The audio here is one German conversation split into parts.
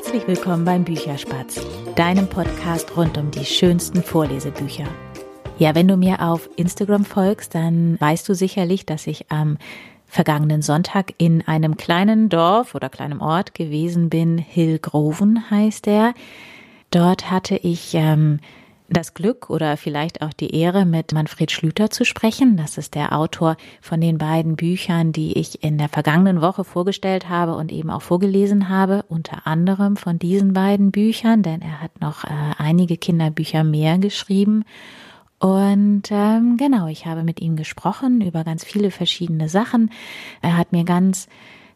Herzlich willkommen beim Bücherspatz, deinem Podcast rund um die schönsten Vorlesebücher. Ja, wenn du mir auf Instagram folgst, dann weißt du sicherlich, dass ich am vergangenen Sonntag in einem kleinen Dorf oder kleinem Ort gewesen bin. Hillgroven heißt er. Dort hatte ich ähm, das Glück oder vielleicht auch die Ehre, mit Manfred Schlüter zu sprechen. Das ist der Autor von den beiden Büchern, die ich in der vergangenen Woche vorgestellt habe und eben auch vorgelesen habe. Unter anderem von diesen beiden Büchern, denn er hat noch äh, einige Kinderbücher mehr geschrieben. Und ähm, genau, ich habe mit ihm gesprochen über ganz viele verschiedene Sachen. Er hat mir ganz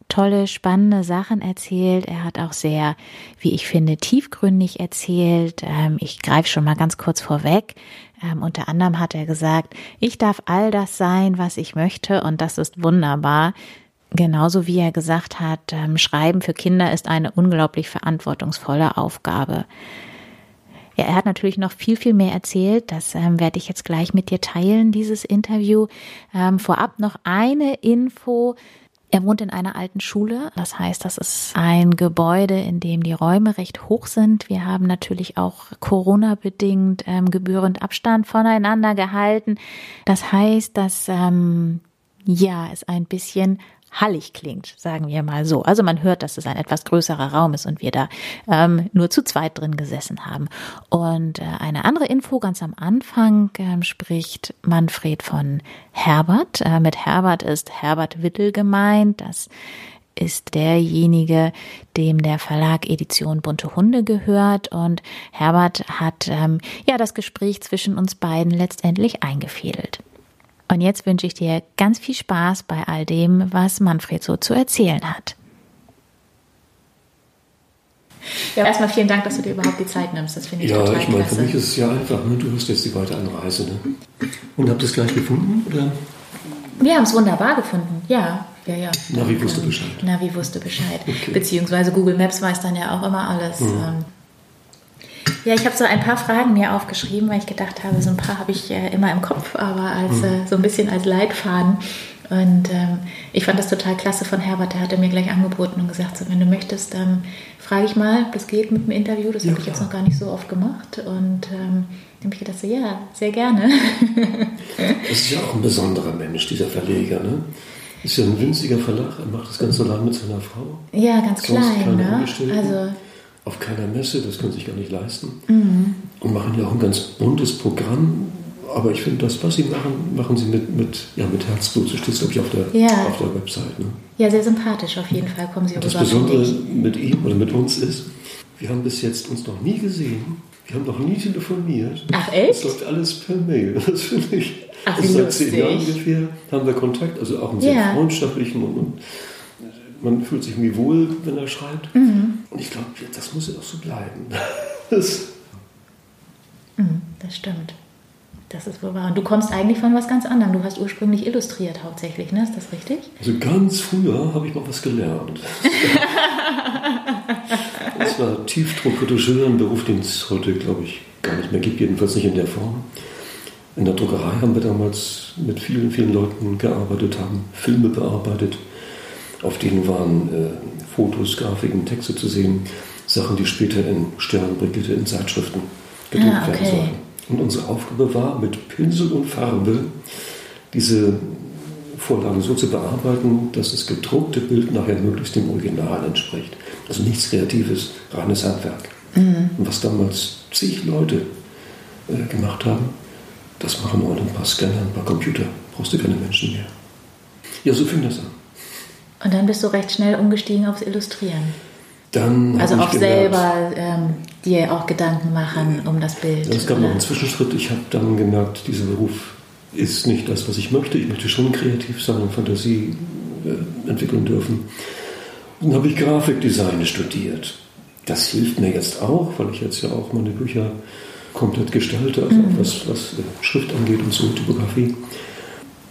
tolle, spannende Sachen erzählt. Er hat auch sehr, wie ich finde, tiefgründig erzählt. Ähm, ich greife schon mal ganz kurz vorweg. Ähm, unter anderem hat er gesagt, ich darf all das sein, was ich möchte und das ist wunderbar. Genauso wie er gesagt hat, ähm, Schreiben für Kinder ist eine unglaublich verantwortungsvolle Aufgabe. Ja, er hat natürlich noch viel, viel mehr erzählt. Das ähm, werde ich jetzt gleich mit dir teilen, dieses Interview. Ähm, vorab noch eine Info er wohnt in einer alten Schule. Das heißt, das ist ein Gebäude, in dem die Räume recht hoch sind. Wir haben natürlich auch Corona-bedingt ähm, gebührend Abstand voneinander gehalten. Das heißt, dass ähm, ja es ein bisschen hallig klingt, sagen wir mal so. Also man hört, dass es ein etwas größerer Raum ist und wir da ähm, nur zu zweit drin gesessen haben. Und äh, eine andere Info ganz am Anfang ähm, spricht Manfred von Herbert. Äh, mit Herbert ist Herbert Wittel gemeint. Das ist derjenige, dem der Verlag Edition Bunte Hunde gehört. Und Herbert hat ähm, ja das Gespräch zwischen uns beiden letztendlich eingefädelt. Und jetzt wünsche ich dir ganz viel Spaß bei all dem, was Manfred so zu erzählen hat. Ja, erstmal vielen Dank, dass du dir überhaupt die Zeit nimmst. Das finde ich ja, total ich meine, für mich ist es ja einfach. Ne? Du hast jetzt die weite Anreise. Ne? Und habt ihr es gleich gefunden? Oder? Wir haben es wunderbar gefunden, ja. Ja, ja. Navi wusste Bescheid. Navi wusste Bescheid. Okay. Beziehungsweise Google Maps weiß dann ja auch immer alles. Mhm. Ja, ich habe so ein paar Fragen mir aufgeschrieben, weil ich gedacht habe, so ein paar habe ich äh, immer im Kopf, aber als mhm. äh, so ein bisschen als Leitfaden. Und ähm, ich fand das total klasse von Herbert. Der hatte mir gleich angeboten und gesagt, so, wenn du möchtest, ähm, frage ich mal, ob das geht mit dem Interview. Das ja, habe ich jetzt noch gar nicht so oft gemacht. Und ähm, dann habe ich gedacht, so, ja, sehr gerne. das ist ja auch ein besonderer Mensch, dieser Verleger. Ne? Ist ja ein winziger Verlag. Er macht das Ganze allein mit seiner Frau. Ja, ganz Sonst klein. Ne? Also auf keiner Messe, das können sie sich gar nicht leisten. Mhm. Und machen ja auch ein ganz buntes Programm. Aber ich finde, das, was sie machen, machen sie mit, mit, ja, mit Herzblut. So steht es, glaube ich, auf der, ja. auf der Website. Ne? Ja, sehr sympathisch auf jeden Fall. Kommen sie Das Besondere mit ihm oder mit uns ist, wir haben bis jetzt uns noch nie gesehen. Wir haben noch nie telefoniert. Ach echt? Es läuft alles per Mail. Das finde ich. Ach, wie seit zehn Jahren ungefähr haben wir Kontakt, also auch einen sehr ja. freundschaftlichen und, und man fühlt sich irgendwie wohl, wenn er schreibt. Mhm. Und ich glaube, das muss ja auch so bleiben. das, mhm, das stimmt. Das ist wohl wahr. Und du kommst eigentlich von was ganz anderem. Du hast ursprünglich illustriert hauptsächlich, ne? Ist das richtig? Also ganz früher habe ich mal was gelernt. das war Tiefdruckredageur, ein Beruf, den es heute, glaube ich, gar nicht mehr gibt, jedenfalls nicht in der Form. In der Druckerei haben wir damals mit vielen, vielen Leuten gearbeitet, haben Filme bearbeitet, auf denen waren äh, Fotos, Grafiken, Texte zu sehen, Sachen, die später in Sternbrikete, in Zeitschriften gedruckt ah, okay. werden sollten. Und unsere Aufgabe war, mit Pinsel und Farbe diese Vorlagen so zu bearbeiten, dass das gedruckte Bild nachher möglichst dem Original entspricht. Also nichts Kreatives, reines Handwerk. Mhm. Und was damals zig Leute äh, gemacht haben, das machen heute ein paar Scanner, ein paar Computer. Brauchst du keine Menschen mehr. Ja, so fing das an. Und dann bist du recht schnell umgestiegen aufs Illustrieren. Dann also auch selber ähm, dir auch Gedanken machen um das Bild. Es gab noch einen Zwischenschritt. Ich habe dann gemerkt, dieser Beruf ist nicht das, was ich möchte. Ich möchte schon kreativ sein und Fantasie äh, entwickeln dürfen. Und dann habe ich Grafikdesign studiert. Das hilft mir jetzt auch, weil ich jetzt ja auch meine Bücher komplett gestalte, also mhm. was, was Schrift angeht und so, Typografie.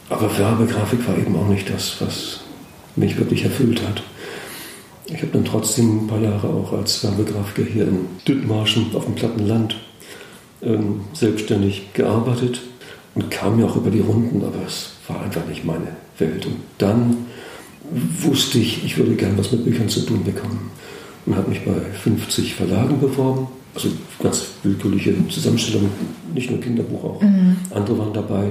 Aber Werbegrafik war eben auch nicht das, was mich wirklich erfüllt hat. Ich habe dann trotzdem ein paar Jahre auch als Werbegrafiker hier in Dithmarschen auf dem platten Land ähm, selbstständig gearbeitet und kam ja auch über die Runden, aber es war einfach nicht meine Welt. Und dann wusste ich, ich würde gern was mit Büchern zu tun bekommen. und habe mich bei 50 Verlagen beworben. Also ganz willkürliche Zusammenstellung, nicht nur Kinderbuch, auch mhm. andere waren dabei.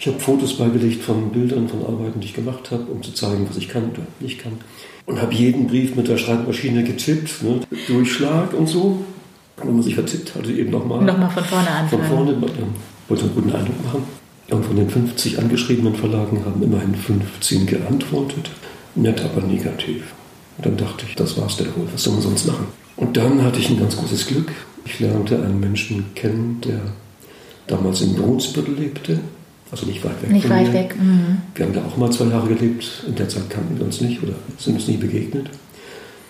Ich habe Fotos beigelegt von Bildern, von Arbeiten, die ich gemacht habe, um zu zeigen, was ich kann oder nicht kann. Und habe jeden Brief mit der Schreibmaschine getippt, ne? Durchschlag und so. Und wenn man sich vertippt hatte, eben nochmal. Nochmal von vorne anfangen. Von vorne, dann wollte einen guten Eindruck machen. Und von den 50 angeschriebenen Verlagen haben immerhin 15 geantwortet. Nett, aber negativ. Und dann dachte ich, das war's der wohl, was soll man sonst machen? Und dann hatte ich ein ganz großes Glück. Ich lernte einen Menschen kennen, der damals in Brunsbüttel lebte also nicht weit weg. Nicht weit weg. Mhm. Wir haben da auch mal zwei Jahre gelebt. In der Zeit kannten wir uns nicht oder sind uns nie begegnet.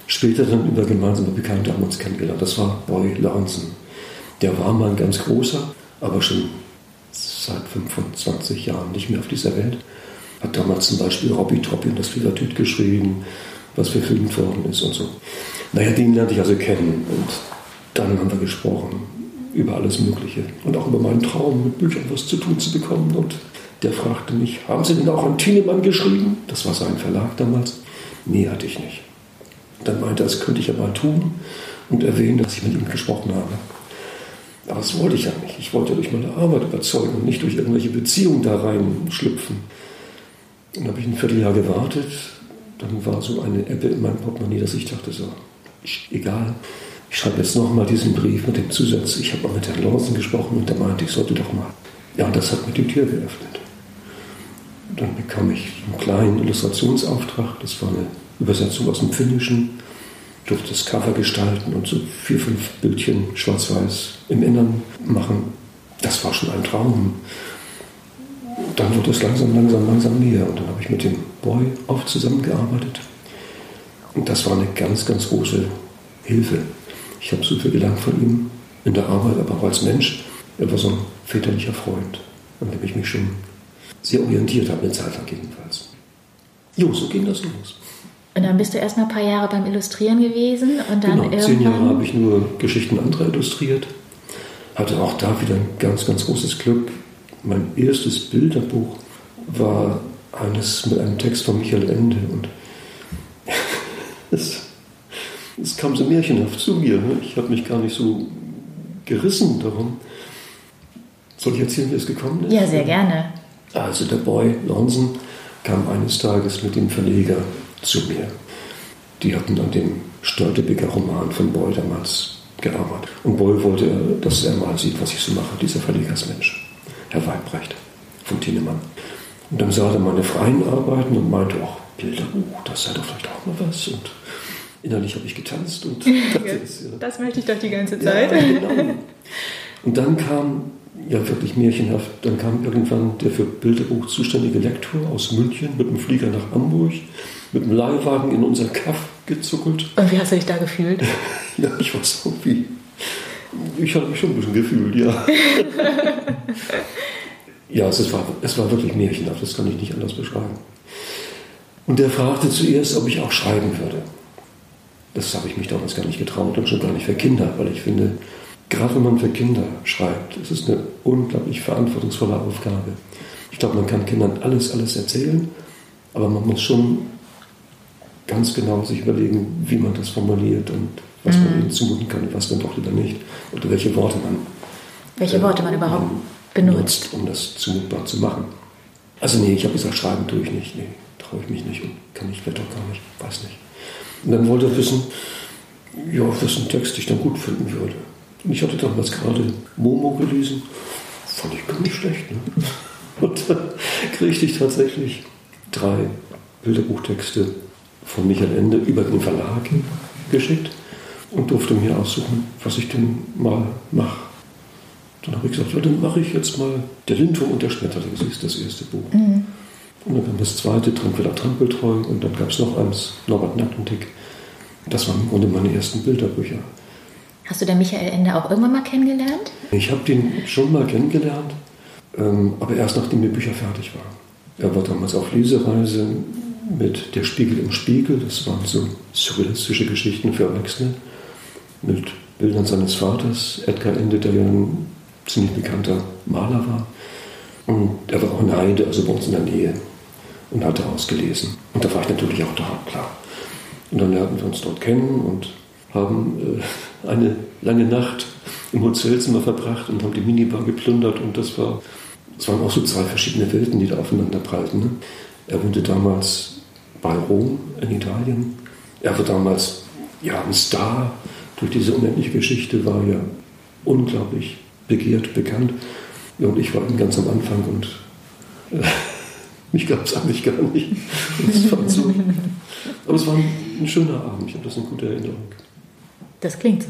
Später dann über gemeinsame Bekannte haben wir uns kennengelernt. Das war Boy Lawson. Der war mal ein ganz großer, aber schon seit 25 Jahren nicht mehr auf dieser Welt. Hat damals zum Beispiel Robbie Troppi und das Fiebertüt geschrieben, was verfilmt worden ist und so. Naja, den lernte ich also kennen und dann haben wir gesprochen über alles Mögliche und auch über meinen Traum, mit Büchern was zu tun zu bekommen. Und der fragte mich, haben Sie denn auch an Thienemann geschrieben? Das war sein Verlag damals. Nee, hatte ich nicht. Dann meinte er, das könnte ich ja mal tun und erwähnen, dass ich mit ihm gesprochen habe. Aber das wollte ich ja nicht. Ich wollte durch meine Arbeit überzeugen und nicht durch irgendwelche Beziehungen da reinschlüpfen. Dann habe ich ein Vierteljahr gewartet. Dann war so eine Ebbe in meinem Portemonnaie, dass ich dachte so, egal, ich schreibe jetzt nochmal diesen Brief mit dem Zusatz, ich habe mal mit Herrn Lawson gesprochen und der meinte, ich sollte doch mal. Ja, und das hat mir die Tür geöffnet. Dann bekam ich einen kleinen Illustrationsauftrag, das war eine Übersetzung aus dem Finnischen, durfte das Cover gestalten und so vier, fünf Bildchen schwarz-weiß im Innern machen. Das war schon ein Traum. Dann wurde es langsam, langsam, langsam mehr und dann habe ich mit dem Boy oft zusammengearbeitet. Und das war eine ganz, ganz große Hilfe. Ich habe so viel gelernt von ihm in der Arbeit, aber auch als Mensch. Er war so ein väterlicher Freund, an dem ich mich schon sehr orientiert habe, eine Zeit lang jedenfalls. Jo, so ging das los. Und dann bist du erst mal ein paar Jahre beim Illustrieren gewesen und dann genau, irgendwann... zehn Jahre habe ich nur Geschichten anderer illustriert. Hatte auch da wieder ein ganz, ganz großes Glück. Mein erstes Bilderbuch war eines mit einem Text von Michael Ende und es es kam so märchenhaft zu mir. Ne? Ich habe mich gar nicht so gerissen darum. Soll ich erzählen, wie es gekommen ist? Ja, sehr gerne. Also der Boy Lonsen kam eines Tages mit dem Verleger zu mir. Die hatten an dem Störtebeker Roman von Boy damals gearbeitet. Und Boy wollte, dass er mal sieht, was ich so mache, dieser Verlegersmensch, Herr Weibrecht von Tienemann. Und dann sah er meine freien Arbeiten und meinte, ach, Bilderbuch, das sei doch vielleicht auch mal was. Und innerlich habe ich getanzt und das, ja. das möchte ich doch die ganze Zeit. Ja, genau. Und dann kam, ja wirklich märchenhaft, dann kam irgendwann der für Bilderbuch zuständige Lektor aus München mit dem Flieger nach Hamburg, mit dem Leihwagen in unser Kaff gezuckelt. Und wie hast du dich da gefühlt? ja, ich war so wie, ich habe mich schon ein bisschen gefühlt, ja. ja, es war, es war wirklich märchenhaft, das kann ich nicht anders beschreiben. Und der fragte zuerst, ob ich auch schreiben würde. Das habe ich mich damals gar nicht getraut und schon gar nicht für Kinder, weil ich finde, gerade wenn man für Kinder schreibt, ist es eine unglaublich verantwortungsvolle Aufgabe. Ich glaube, man kann Kindern alles, alles erzählen, aber man muss schon ganz genau sich überlegen, wie man das formuliert und was mhm. man ihnen zumuten kann und was dann doch lieber nicht. Oder welche Worte man, welche äh, Worte man überhaupt benutzt. benutzt, um das zumutbar zu machen. Also nee, ich habe gesagt, schreiben tue ich nicht. Nee, traue ich mich nicht und kann ich vielleicht auch gar nicht, weiß nicht. Und dann wollte er wissen, ja, was ein Text ich dann gut finden würde. Und ich hatte damals gerade Momo gelesen, fand ich gar nicht schlecht. Ne? Und dann kriegte ich tatsächlich drei Bilderbuchtexte von Michael Ende über den Verlag geschickt und durfte mir aussuchen, was ich denn mal mache. Dann habe ich gesagt, ja, dann mache ich jetzt mal Der Lindwurm und der Schmetterling, das ist das erste Buch. Mhm. Und dann kam das zweite, Tranquilla Trampeltreu. Und dann gab es noch eins, Norbert Nackentick. Das waren im Grunde meine ersten Bilderbücher. Hast du den Michael Ende auch irgendwann mal kennengelernt? Ich habe den schon mal kennengelernt, ähm, aber erst nachdem die Bücher fertig waren. Er war damals auf Lesereise mit Der Spiegel im Spiegel. Das waren so surrealistische Geschichten für Erwachsene. Mit Bildern seines Vaters, Edgar Ende, der ja ein ziemlich bekannter Maler war. Und er war auch in Heide, also bei uns in der Nähe und hatte ausgelesen. Und da war ich natürlich auch da, klar. Und dann lernten wir uns dort kennen und haben äh, eine lange Nacht im Hotelzimmer verbracht und haben die Minibar geplündert. Und das war, das waren auch so zwei verschiedene Welten, die da aufeinander prallten. Ne? Er wohnte damals bei Rom in Italien. Er war damals ja, ein Star durch diese unendliche Geschichte, war ja unglaublich begehrt, bekannt. Ja, und ich war ganz am Anfang und äh, mich gab es eigentlich gar nicht. So. Aber es war ein, schöner Abend, ich habe das in guter Erinnerung. Das klingt so.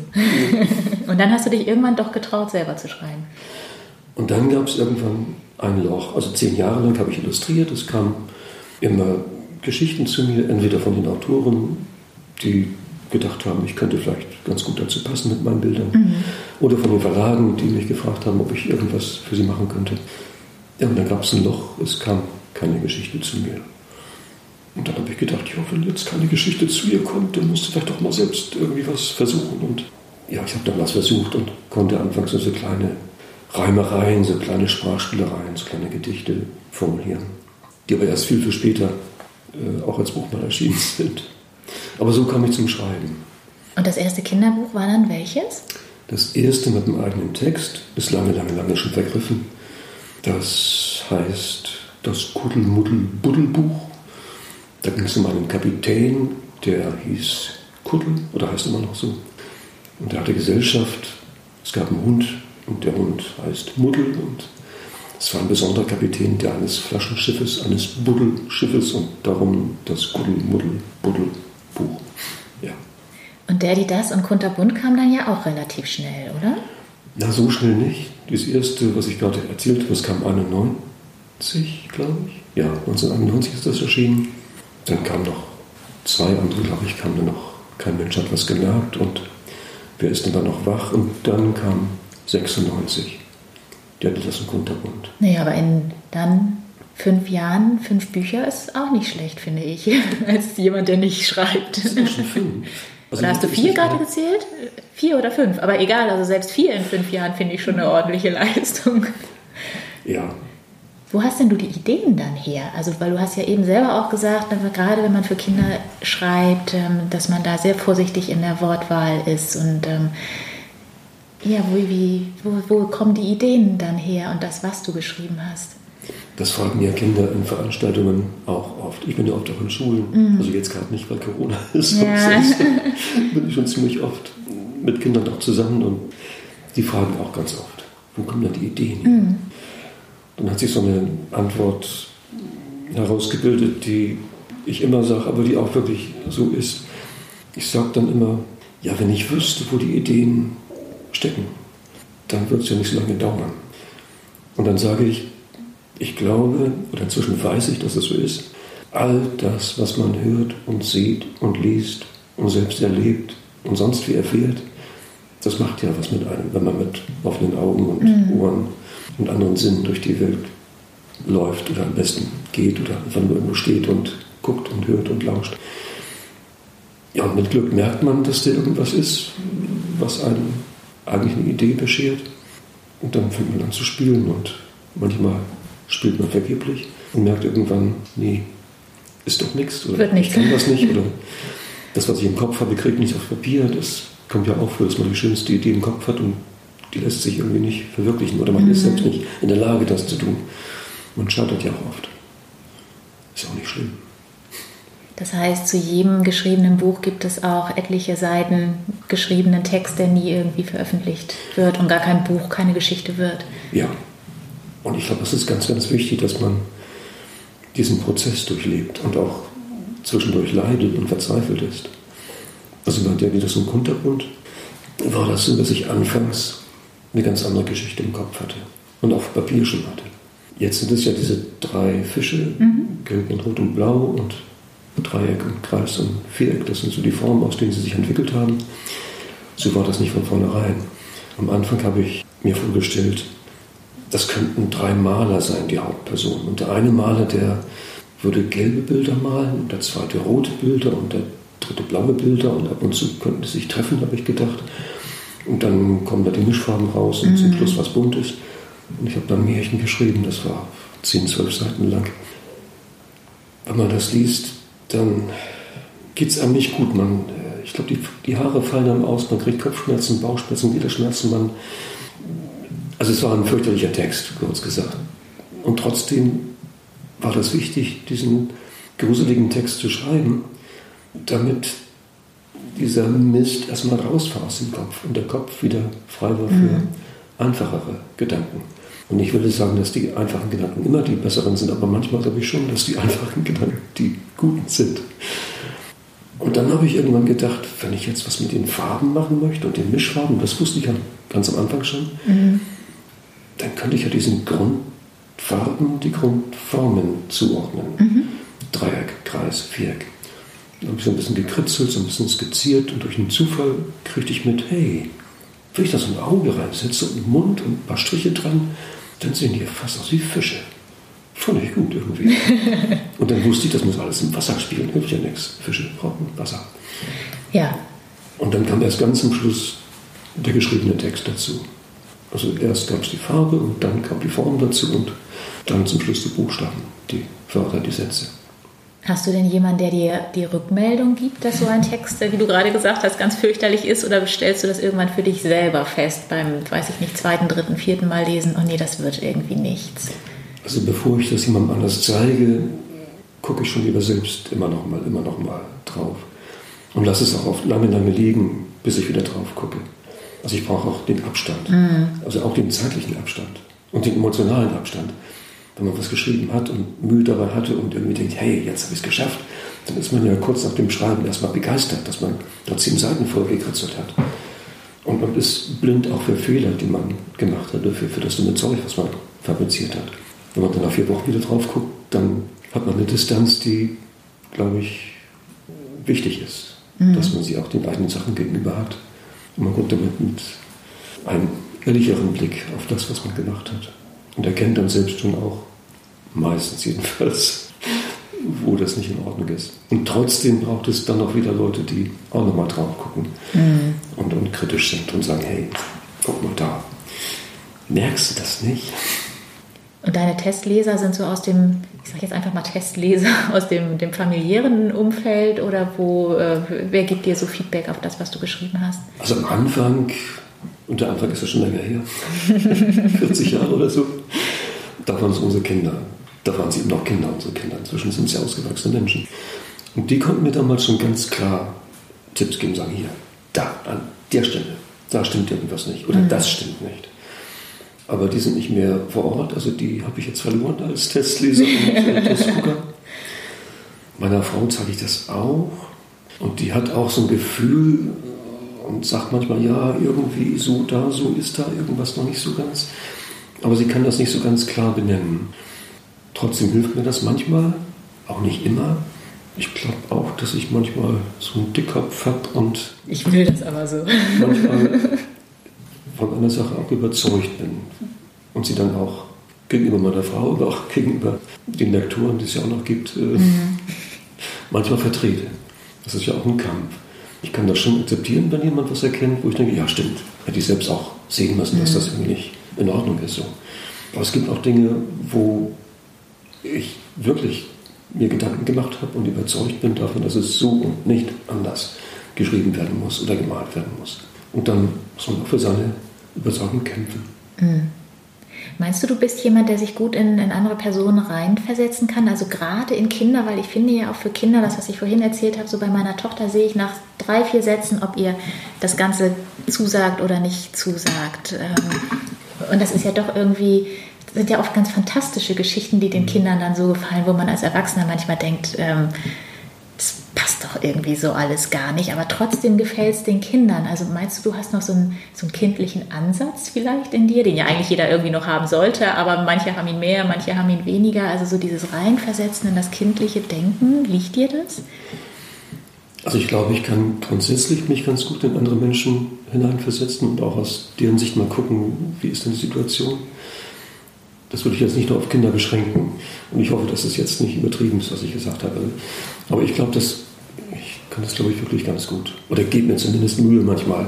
und dann hast du dich irgendwann doch getraut, selber zu schreiben. Und dann gab es irgendwann ein Loch. Also zehn Jahre lang habe ich illustriert. Es kamen immer Geschichten zu mir, entweder von den Autoren, die gedacht haben, ich könnte vielleicht ganz gut dazu passen mit meinen Bildern, mhm. oder von den Verlagen, die mich gefragt haben, ob ich irgendwas für sie machen könnte. Ja, und dann gab es ein Loch, es kam keine Geschichte zu mir. Und dann habe ich gedacht, ja, wenn jetzt keine Geschichte zu ihr kommt, dann musst du vielleicht doch mal selbst irgendwie was versuchen. Und ja, ich habe dann was versucht und konnte anfangs so kleine Reimereien, so kleine Sprachspielereien, so kleine Gedichte formulieren, die aber erst viel, viel später äh, auch als Buch mal erschienen sind. Aber so kam ich zum Schreiben. Und das erste Kinderbuch war dann welches? Das erste mit einem eigenen Text, ist lange, lange, lange schon vergriffen. Das heißt das Kuddelmuddel-Buddelbuch da ging es um einen Kapitän, der hieß Kuddel oder heißt immer noch so. Und der hatte Gesellschaft. Es gab einen Hund und der Hund heißt Muddel und es war ein besonderer Kapitän der eines Flaschenschiffes, eines Buddelschiffes und darum das Kuddel-Muddel-Buddel-Buch. Ja. Und der, die das und Kunterbunt kam dann ja auch relativ schnell, oder? Na, so schnell nicht. Das erste, was ich gerade erzählt habe, das kam 91, glaube ich. Ja, 1991 ist das erschienen. Dann kamen noch zwei andere, glaube ich, kamen dann noch, kein Mensch hat was gemerkt und wer ist denn dann noch wach? Und dann kam 96, der hatte das im Kunterbund. Naja, aber in dann fünf Jahren, fünf Bücher ist auch nicht schlecht, finde ich, als jemand, der nicht schreibt. Das sind schon fünf. Also oder hast du vier gerade gezählt? Vier oder fünf? Aber egal, also selbst vier in fünf Jahren finde ich schon eine ordentliche Leistung. Ja, wo hast denn du die Ideen dann her? Also, weil du hast ja eben selber auch gesagt, gerade wenn man für Kinder schreibt, ähm, dass man da sehr vorsichtig in der Wortwahl ist und ähm, ja, wo, wie, wo, wo kommen die Ideen dann her und das, was du geschrieben hast? Das fragen ja Kinder in Veranstaltungen auch oft. Ich bin ja oft auch in Schulen, mhm. also jetzt gerade nicht, weil Corona ist, ja. sonst bin ich schon ziemlich oft mit Kindern auch zusammen und die fragen auch ganz oft, wo kommen dann die Ideen her? Mhm. Dann hat sich so eine Antwort herausgebildet, die ich immer sage, aber die auch wirklich so ist. Ich sage dann immer, ja, wenn ich wüsste, wo die Ideen stecken, dann wird es ja nicht so lange dauern. Und dann sage ich, ich glaube, oder inzwischen weiß ich, dass es so ist, all das, was man hört und sieht und liest und selbst erlebt und sonst wie erfährt, das macht ja was mit einem, wenn man mit offenen Augen und mhm. Ohren und anderen Sinnen durch die Welt läuft oder am besten geht oder einfach nur irgendwo steht und guckt und hört und lauscht. Ja, und mit Glück merkt man, dass da irgendwas ist, was einem eigentlich eine Idee beschert. Und dann fängt man an zu spielen und manchmal spielt man vergeblich und merkt irgendwann, nee, ist doch nichts oder Wird ich kann das nicht oder das, was ich im Kopf habe, kriegt nicht auf Papier. Das kommt ja auch vor, dass man die schönste Idee im Kopf hat und die lässt sich irgendwie nicht verwirklichen oder man mhm. ist selbst nicht in der Lage, das zu tun. Man scheitert ja auch oft. Ist auch nicht schlimm. Das heißt, zu jedem geschriebenen Buch gibt es auch etliche Seiten geschriebenen Text, der nie irgendwie veröffentlicht wird und gar kein Buch, keine Geschichte wird. Ja. Und ich glaube, es ist ganz, ganz wichtig, dass man diesen Prozess durchlebt und auch zwischendurch leidet und verzweifelt ist. Also bei der, im Kunterbund war das so, dass ich anfangs eine ganz andere Geschichte im Kopf hatte und auf Papier schon hatte. Jetzt sind es ja diese drei Fische, mhm. gelb und rot und blau und Dreieck und Kreis und Viereck. Das sind so die Formen, aus denen sie sich entwickelt haben. So war das nicht von vornherein. Am Anfang habe ich mir vorgestellt, das könnten drei Maler sein, die Hauptpersonen. Und der eine Maler, der würde gelbe Bilder malen, und der zweite rote Bilder und der dritte blaue Bilder und ab und zu könnten sie sich treffen, habe ich gedacht. Und dann kommen da die Mischfarben raus und mhm. zum Schluss was Buntes. Und ich habe dann ein Märchen geschrieben, das war 10, 12 Seiten lang. Wenn man das liest, dann geht es einem nicht gut. Man, äh, ich glaube, die, die Haare fallen einem aus, man kriegt Kopfschmerzen, Bauchschmerzen, Gliederschmerzen. Man, also es war ein fürchterlicher Text, kurz gesagt. Und trotzdem war das wichtig, diesen gruseligen Text zu schreiben, damit dieser Mist erstmal raus war aus dem Kopf und der Kopf wieder frei war für mhm. einfachere Gedanken. Und ich würde sagen, dass die einfachen Gedanken immer die besseren sind, aber manchmal glaube ich schon, dass die einfachen Gedanken die guten sind. Und dann habe ich irgendwann gedacht, wenn ich jetzt was mit den Farben machen möchte und den Mischfarben, das wusste ich ja ganz am Anfang schon, mhm. dann könnte ich ja diesen Grundfarben, die Grundformen zuordnen. Mhm. Dreieck, Kreis, Viereck. Habe ich so ein bisschen gekritzelt, so ein bisschen skizziert und durch einen Zufall kriegte ich mit, hey, wenn ich da so ein Auge reinsetze und einen Mund und ein paar Striche dran, dann sehen die fast aus wie Fische. Fand ich gut irgendwie. und dann wusste ich, das muss alles im Wasser spielen. Hilft ja nichts. Fische brauchen Wasser. Ja. Und dann kam erst ganz zum Schluss der geschriebene Text dazu. Also erst gab es die Farbe und dann kam die Form dazu und dann zum Schluss die Buchstaben, die Wörter, die Sätze. Hast du denn jemanden, der dir die Rückmeldung gibt, dass so ein Text, wie du gerade gesagt hast, ganz fürchterlich ist? Oder stellst du das irgendwann für dich selber fest beim, weiß ich nicht, zweiten, dritten, vierten Mal lesen? Oh nee, das wird irgendwie nichts. Also bevor ich das jemandem anders zeige, gucke ich schon lieber selbst immer noch mal, immer noch mal drauf. Und lasse es auch oft lange, lange liegen, bis ich wieder drauf gucke. Also ich brauche auch den Abstand. Mhm. Also auch den zeitlichen Abstand und den emotionalen Abstand wenn man was geschrieben hat und Mühe dabei hatte und irgendwie denkt, hey, jetzt habe ich es geschafft, dann ist man ja kurz nach dem Schreiben erstmal begeistert, dass man da zehn Seiten voll gekritzelt hat. Und man ist blind auch für Fehler, die man gemacht hat, für, für das dumme Zeug, was man fabriziert hat. Wenn man dann nach vier Wochen wieder drauf guckt, dann hat man eine Distanz, die, glaube ich, wichtig ist. Mhm. Dass man sie auch den eigenen Sachen gegenüber hat. Und man guckt damit mit einem ehrlicheren Blick auf das, was man gemacht hat. Und erkennt dann selbst schon auch, meistens jedenfalls, wo das nicht in Ordnung ist. Und trotzdem braucht es dann auch wieder Leute, die auch nochmal drauf gucken mhm. und, und kritisch sind und sagen, hey, guck mal da. Merkst du das nicht? Und deine Testleser sind so aus dem, ich sage jetzt einfach mal Testleser, aus dem, dem familiären Umfeld oder wo, äh, wer gibt dir so Feedback auf das, was du geschrieben hast? Also am Anfang, und der Anfang ist ja schon länger her, 40 Jahre oder so, da waren es unsere Kinder. Da waren sie eben noch Kinder, unsere Kinder. Inzwischen sind sie ausgewachsene Menschen. Und die konnten mir damals schon ganz klar Tipps geben, sagen, hier, da, an der Stelle, da stimmt irgendwas nicht oder mhm. das stimmt nicht. Aber die sind nicht mehr vor Ort, also die habe ich jetzt verloren als Testleser und Testgucker. Meiner Frau zeige ich das auch und die hat auch so ein Gefühl und sagt manchmal, ja, irgendwie so da, so ist da irgendwas noch nicht so ganz. Aber sie kann das nicht so ganz klar benennen. Trotzdem hilft mir das manchmal, auch nicht immer. Ich glaube auch, dass ich manchmal so einen Dickkopf habe und. Ich will das aber so. Manchmal von einer Sache auch überzeugt bin. Und sie dann auch gegenüber meiner Frau, aber auch gegenüber den Lektoren, die es ja auch noch gibt, äh, mhm. manchmal vertrete. Das ist ja auch ein Kampf. Ich kann das schon akzeptieren, wenn jemand was erkennt, wo ich denke, ja stimmt, hätte ich selbst auch sehen müssen, dass mhm. das irgendwie nicht in Ordnung ist. So. Aber es gibt auch Dinge, wo ich wirklich mir Gedanken gemacht habe und überzeugt bin davon, dass es so und nicht anders geschrieben werden muss oder gemalt werden muss. Und dann muss man auch für seine Überzeugung kämpfen. Mhm. Meinst du, du bist jemand, der sich gut in, in andere Personen reinversetzen kann? Also gerade in Kinder, weil ich finde ja auch für Kinder, das, was ich vorhin erzählt habe, so bei meiner Tochter sehe ich nach drei, vier Sätzen, ob ihr das Ganze zusagt oder nicht zusagt. Ähm, und das ist ja doch irgendwie, sind ja oft ganz fantastische Geschichten, die den Kindern dann so gefallen, wo man als Erwachsener manchmal denkt, ähm, das passt doch irgendwie so alles gar nicht, aber trotzdem gefällt es den Kindern. Also meinst du, du hast noch so einen, so einen kindlichen Ansatz vielleicht in dir, den ja eigentlich jeder irgendwie noch haben sollte, aber manche haben ihn mehr, manche haben ihn weniger. Also so dieses Reinversetzen in das kindliche Denken, liegt dir das? Also ich glaube, ich kann grundsätzlich mich ganz gut in andere Menschen hineinversetzen und auch aus deren Sicht mal gucken, wie ist denn die Situation. Das würde ich jetzt nicht nur auf Kinder beschränken. Und ich hoffe, dass es jetzt nicht übertrieben ist, was ich gesagt habe. Aber ich glaube, dass ich kann das, glaube ich, wirklich ganz gut. Oder gebe mir zumindest Mühe manchmal,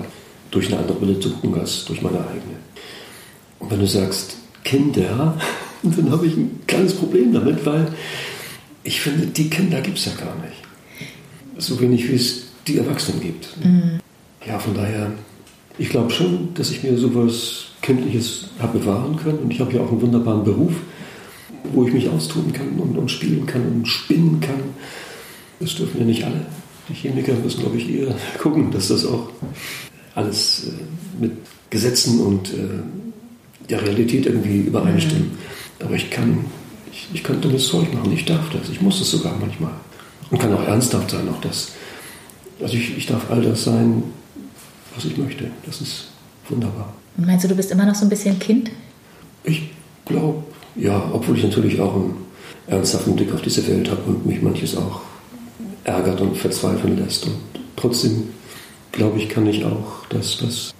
durch eine andere Brille zu gucken als durch meine eigene. Und wenn du sagst, Kinder, dann habe ich ein kleines Problem damit, weil ich finde, die Kinder gibt es ja gar nicht so wenig wie es die Erwachsenen gibt. Mhm. Ja, von daher, ich glaube schon, dass ich mir sowas Kindliches habe bewahren können. Und ich habe ja auch einen wunderbaren Beruf, wo ich mich austoben kann und, und spielen kann und spinnen kann. Das dürfen ja nicht alle. Die Chemiker müssen, glaube ich, eher gucken, dass das auch alles äh, mit Gesetzen und äh, der Realität irgendwie übereinstimmen. Mhm. Aber ich kann, ich, ich kann dummes Zeug machen. Ich darf das. Ich muss das sogar manchmal. Und kann auch ernsthaft sein, auch das. Also ich, ich darf all das sein, was ich möchte. Das ist wunderbar. Und meinst du, du bist immer noch so ein bisschen Kind? Ich glaube, ja, obwohl ich natürlich auch einen ernsthaften Blick auf diese Welt habe und mich manches auch ärgert und verzweifeln lässt. Und trotzdem, glaube ich, kann ich auch das, was,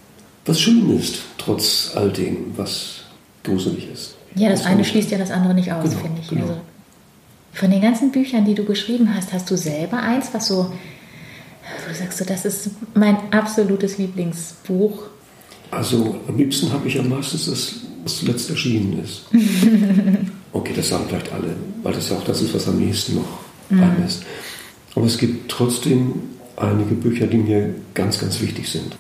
was schön ist, trotz all dem, was gruselig ist. Ja, das, das eine schließt ja das andere nicht aus, genau, finde ich. Genau. Also, von den ganzen Büchern, die du geschrieben hast, hast du selber eins, was so, wo sagst du, das ist mein absolutes Lieblingsbuch? Also am liebsten habe ich am meisten das, was zuletzt erschienen ist. okay, das sagen vielleicht alle, weil das ja auch das ist, was am nächsten noch mhm. ist. Aber es gibt trotzdem einige Bücher, die mir ganz, ganz wichtig sind.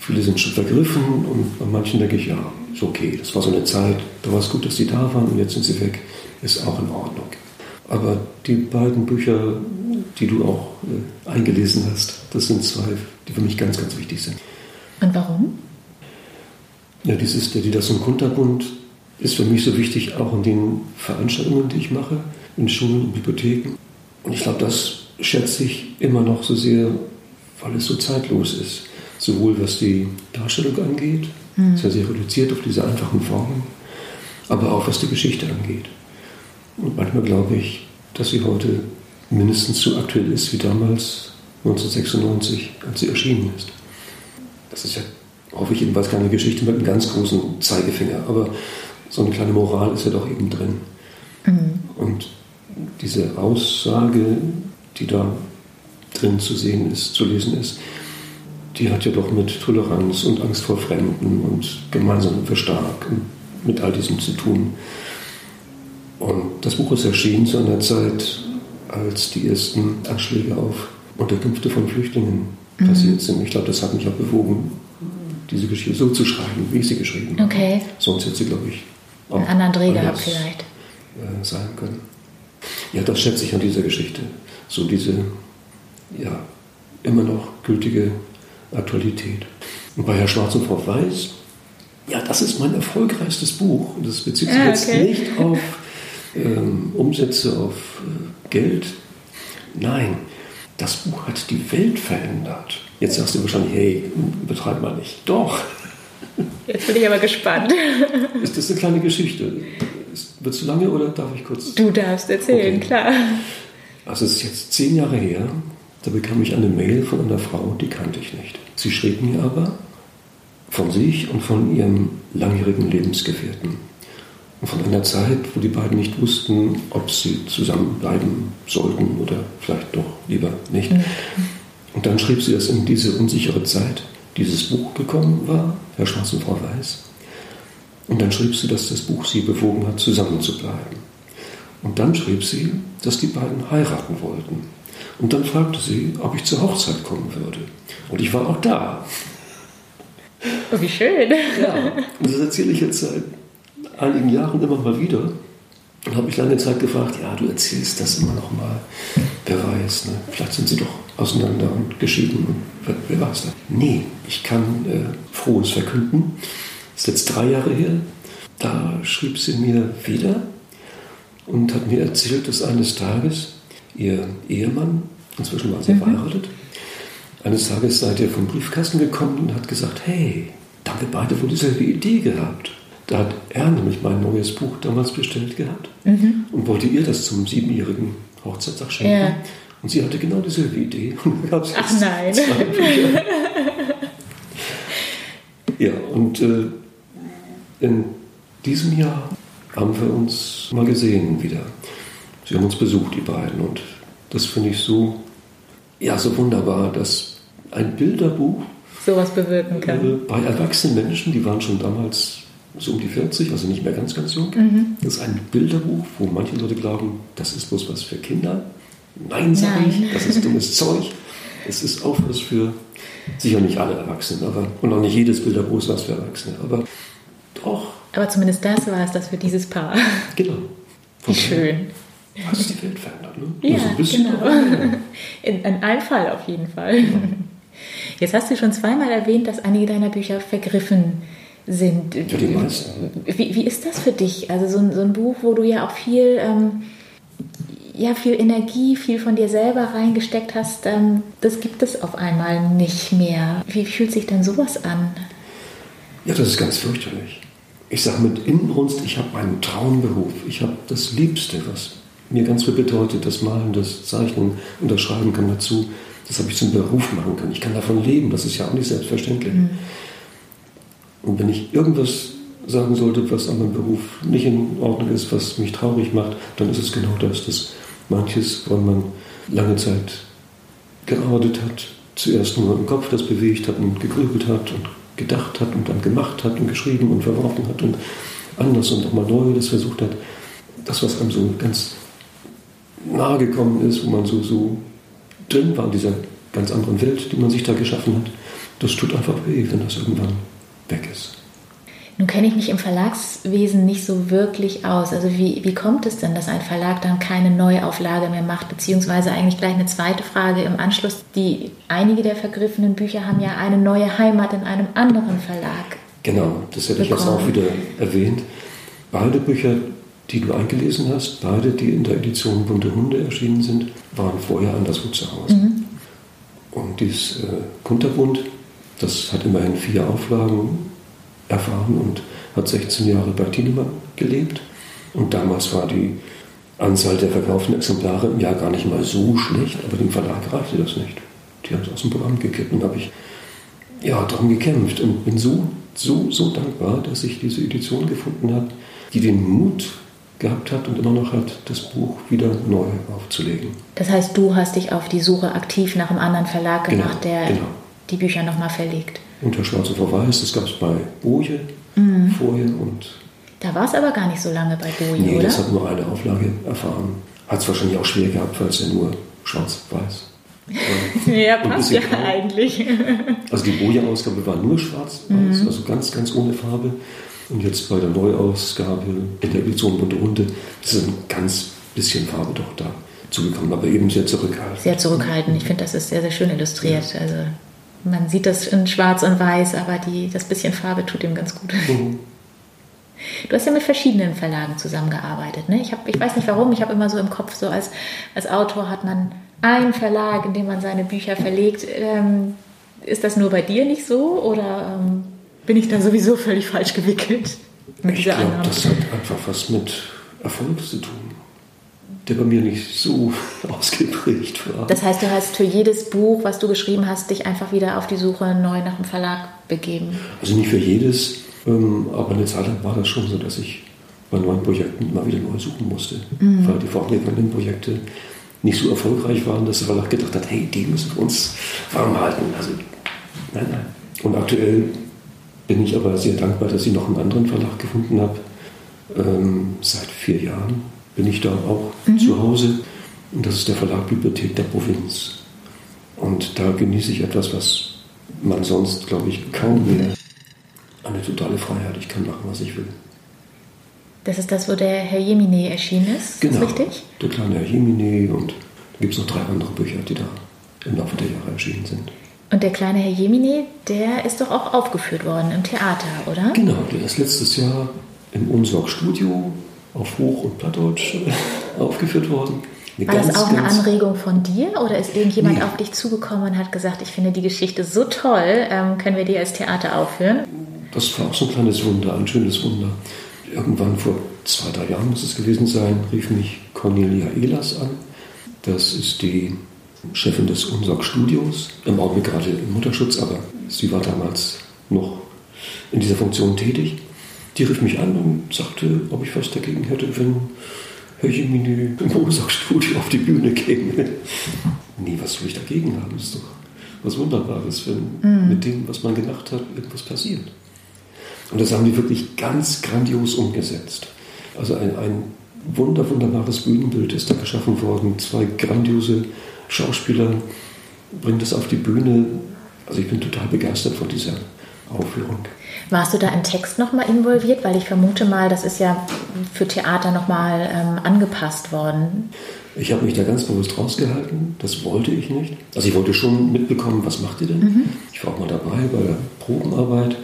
Viele sind schon vergriffen und bei manchen denke ich, ja, ist okay, das war so eine Zeit, da war es gut, dass sie da waren und jetzt sind sie weg, ist auch in Ordnung. Aber die beiden Bücher, die du auch äh, eingelesen hast, das sind zwei, die für mich ganz, ganz wichtig sind. Und warum? Ja, dieses, der Didas und Kunterbund ist für mich so wichtig, auch in den Veranstaltungen, die ich mache, in Schulen und Bibliotheken. Und ich glaube, das schätze ich immer noch so sehr, weil es so zeitlos ist. Sowohl was die Darstellung angeht, mhm. sehr, sehr reduziert auf diese einfachen Formen, aber auch was die Geschichte angeht. Und manchmal glaube ich, dass sie heute mindestens so aktuell ist wie damals 1996, als sie erschienen ist. Das ist ja, hoffe ich jedenfalls, keine Geschichte mit einem ganz großen Zeigefinger, aber so eine kleine Moral ist ja doch eben drin. Mhm. Und diese Aussage, die da drin zu sehen ist, zu lesen ist, die hat ja doch mit Toleranz und Angst vor Fremden und gemeinsamen Verstark und mit all diesem zu tun. Und das Buch ist erschienen zu einer Zeit, als die ersten Anschläge auf Unterkünfte von Flüchtlingen mhm. passiert sind. Ich glaube, das hat mich auch bewogen, diese Geschichte so zu schreiben, wie ich sie geschrieben habe. Okay. Sonst hätte sie, glaube ich, auch einen anderen Dreh gehabt vielleicht. Äh, sein können. Ja, das schätze ich an dieser Geschichte. So diese, ja, immer noch gültige Aktualität. Und bei Herr Schwarz und Frau Weiß, ja, das ist mein erfolgreichstes Buch. Und das bezieht sich ah, okay. jetzt nicht auf ähm, Umsätze, auf äh, Geld. Nein, das Buch hat die Welt verändert. Jetzt sagst du wahrscheinlich, hey, betreib mal nicht. Doch. Jetzt bin ich aber gespannt. Ist das eine kleine Geschichte? Wird es zu lange oder darf ich kurz? Du darfst erzählen, okay. klar. Also es ist jetzt zehn Jahre her, da bekam ich eine Mail von einer Frau, die kannte ich nicht. Sie schrieb mir aber von sich und von ihrem langjährigen Lebensgefährten. Und von einer Zeit, wo die beiden nicht wussten, ob sie zusammenbleiben sollten oder vielleicht doch lieber nicht. Mhm. Und dann schrieb sie, dass in diese unsichere Zeit dieses Buch gekommen war, Herr Schwarz und Frau Weiß. Und dann schrieb sie, dass das Buch sie bewogen hat, zusammenzubleiben. Und dann schrieb sie, dass die beiden heiraten wollten. Und dann fragte sie, ob ich zur Hochzeit kommen würde. Und ich war auch da. Oh, wie schön. Ja, und das erzähle ich jetzt seit einigen Jahren immer mal wieder. Und habe mich lange Zeit gefragt, ja, du erzählst das immer noch mal. Wer weiß, ne? vielleicht sind sie doch auseinander und geschieden. Und wer, wer weiß das? Nee, ich kann äh, Frohes verkünden. Das ist jetzt drei Jahre her. Da schrieb sie mir wieder und hat mir erzählt, dass eines Tages ihr Ehemann, inzwischen war sie mhm. verheiratet, eines Tages seid ihr vom Briefkasten gekommen und hat gesagt, hey, da haben wir beide wohl dieselbe Idee gehabt. Da hat er nämlich mein neues Buch damals bestellt gehabt mhm. und wollte ihr das zum siebenjährigen Hochzeitstag schenken. Ja. Und sie hatte genau dieselbe Idee. Und Ach nein. ja, und äh, in diesem Jahr haben wir uns mal gesehen wieder. Sie haben uns besucht, die beiden. Und das finde ich so, ja, so wunderbar, dass ein Bilderbuch sowas bewirken kann. Äh, bei erwachsenen Menschen, die waren schon damals so um die 40, also nicht mehr ganz, ganz jung. Mhm. Das ist ein Bilderbuch, wo manche Leute glauben, das ist bloß was für Kinder. Nein, sage ich, das ist dummes Zeug. Es ist auch was für, sicher nicht alle Erwachsenen, aber, und auch nicht jedes Bilderbuch ist was für Erwachsene, aber doch, Aber zumindest das war es, das für dieses Paar. genau. Wie schön. Hat es die Welt verändert, ne? Ja, so genau. In, in einem Fall auf jeden Fall. Jetzt hast du schon zweimal erwähnt, dass einige deiner Bücher vergriffen sind. Ja, die meisten. Wie, wie ist das für dich? Also so ein, so ein Buch, wo du ja auch viel, ähm, ja, viel Energie, viel von dir selber reingesteckt hast, ähm, das gibt es auf einmal nicht mehr. Wie fühlt sich denn sowas an? Ja, das ist ganz fürchterlich. Ich sage mit Inbrunst, ich habe einen Traumberuf. Ich habe das Liebste, was mir ganz viel bedeutet, das Malen, das Zeichnen und das Schreiben kann dazu. Das habe ich zum Beruf machen können. Ich kann davon leben, das ist ja auch nicht selbstverständlich. Und wenn ich irgendwas sagen sollte, was an meinem Beruf nicht in Ordnung ist, was mich traurig macht, dann ist es genau das, dass manches, woran man lange Zeit gearbeitet hat, zuerst nur im Kopf das bewegt hat und gegrübelt hat und gedacht hat und dann gemacht hat und geschrieben und verworfen hat und anders und nochmal neu das versucht hat. Das, was einem so ganz nahe gekommen ist, wo man so, so drin war in dieser ganz anderen Welt, die man sich da geschaffen hat, das tut einfach weh, wenn das irgendwann weg ist. Nun kenne ich mich im Verlagswesen nicht so wirklich aus. Also wie, wie kommt es denn, dass ein Verlag dann keine Neuauflage mehr macht? Beziehungsweise eigentlich gleich eine zweite Frage im Anschluss. Die, einige der vergriffenen Bücher haben ja eine neue Heimat in einem anderen Verlag. Genau, das hätte ich jetzt bekommen. auch wieder erwähnt. Beide Bücher, die du eingelesen hast, beide, die in der Edition Bunte Hunde erschienen sind, waren vorher anderswo zu Hause. Und dieses äh, Kunterbund, das hat immerhin vier Auflagen erfahren und hat 16 Jahre bei Tienemann gelebt. Und damals war die Anzahl der verkauften Exemplare im Jahr gar nicht mal so schlecht, aber dem Verlag reichte das nicht. Die haben es aus dem Programm gekippt und habe ich ja, darum gekämpft und bin so, so, so dankbar, dass ich diese Edition gefunden habe, die den Mut gehabt hat und immer noch hat, das Buch wieder neu aufzulegen. Das heißt, du hast dich auf die Suche aktiv nach einem anderen Verlag Genau, gemacht, der genau. Die Bücher nochmal verlegt. Unter Schwarz und Verweis, das gab es bei Boje vorher und Da war es aber gar nicht so lange bei Boje, nee, oder? das hat nur eine Auflage erfahren. Hat es wahrscheinlich auch schwer gehabt, weil es ja nur schwarz-weiß war. ja, passt ja grau. eigentlich. Also die Boje-Ausgabe war nur schwarz-weiß, also ganz, ganz ohne Farbe. Und jetzt bei der Neuausgabe in der Edition Bunte Hunde ist ein ganz bisschen Farbe doch da zugekommen, aber eben sehr zurückhaltend. Sehr zurückhaltend. Ich finde, das ist sehr, sehr schön illustriert. Also man sieht das in Schwarz und Weiß, aber die, das bisschen Farbe tut ihm ganz gut. Mhm. Du hast ja mit verschiedenen Verlagen zusammengearbeitet. Ne? Ich, hab, ich weiß nicht warum, ich habe immer so im Kopf, so als, als Autor hat man einen Verlag, in dem man seine Bücher verlegt. Ähm, ist das nur bei dir nicht so oder ähm, bin ich dann sowieso völlig falsch gewickelt mit Ich dieser glaube, Annahme? das hat einfach was mit Erfolg zu tun, der bei mir nicht so ausgeprägt war. Das heißt, du hast für jedes Buch, was du geschrieben hast, dich einfach wieder auf die Suche neu nach einem Verlag begeben. Also nicht für jedes, ähm, aber eine Zeit lang war das schon so, dass ich bei neuen Projekten immer wieder neu suchen musste, weil die vorhergehenden Projekte nicht so erfolgreich waren, dass der Verlag gedacht hat, hey, die müssen wir uns warm halten. Also, nein, nein. Und aktuell bin ich aber sehr dankbar, dass ich noch einen anderen Verlag gefunden habe. Ähm, seit vier Jahren bin ich da auch zu Hause. Und das ist der Verlag Bibliothek der Provinz. Und da genieße ich etwas, was man sonst, glaube ich, kaum mehr. Eine totale Freiheit. Ich kann machen, was ich will. Das ist das, wo der Herr Jemine erschienen ist. Ist das richtig? Der kleine Herr Jemine und da gibt es noch drei andere Bücher, die da im Laufe der Jahre erschienen sind. Und der kleine Herr Jemine, der ist doch auch aufgeführt worden im Theater, oder? Genau, der ist letztes Jahr im Unsorg Studio auf Hoch- und Plattdeutsch aufgeführt worden. Eine War das ganz, auch eine Anregung von dir oder ist irgendjemand Nee. auf dich zugekommen und hat gesagt, ich finde die Geschichte so toll, ähm, können wir die als Theater aufführen? Das war auch so ein kleines Wunder, ein schönes Wunder. Irgendwann vor zwei, drei Jahren muss es gewesen sein, rief mich Cornelia Ehlers an. Das ist die Chefin des Unsorg Studios, im Augenblick gerade im Mutterschutz, aber sie war damals noch in dieser Funktion tätig. Die rief mich an und sagte, ob ich was dagegen hätte, wenn Herr Jemini im Unsorg Studio auf die Bühne käme. Nee, was soll ich dagegen haben? Das ist doch was Wunderbares, wenn mit dem, was man gedacht hat, irgendwas passiert. Und das haben die wirklich ganz grandios umgesetzt. Also ein, ein wunder, wunderbares Bühnenbild ist da geschaffen worden. Zwei grandiose Schauspieler bringen das auf die Bühne. Also ich bin total begeistert von dieser Aufführung. Warst du da im Text nochmal involviert? Weil ich vermute mal, das ist ja für Theater nochmal ähm, angepasst worden. Ich habe mich da ganz bewusst rausgehalten. Das wollte ich nicht. Also ich wollte schon mitbekommen, was macht ihr denn? Mhm. Ich war auch mal dabei bei der Probenarbeit,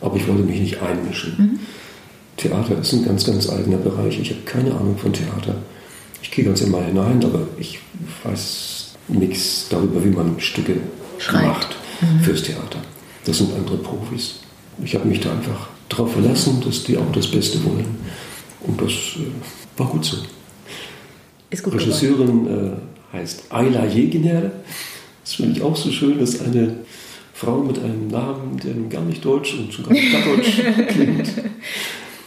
aber ich wollte mich nicht einmischen. Mhm. Theater ist ein ganz, ganz eigener Bereich. Ich habe keine Ahnung von Theater. Ich gehe ganz immer hinein, aber ich weiß nichts darüber, wie man Stücke Schreibt. macht mhm. fürs Theater. Das sind andere Profis. Ich habe mich da einfach darauf verlassen, dass die auch das Beste wollen. Und das äh, war gut so. Ist gut Regisseurin äh, heißt Ayla Jegener. Das finde ich auch so schön, dass eine Frau mit einem Namen, der nun gar nicht deutsch und schon gar nicht plattdeutsch klingt,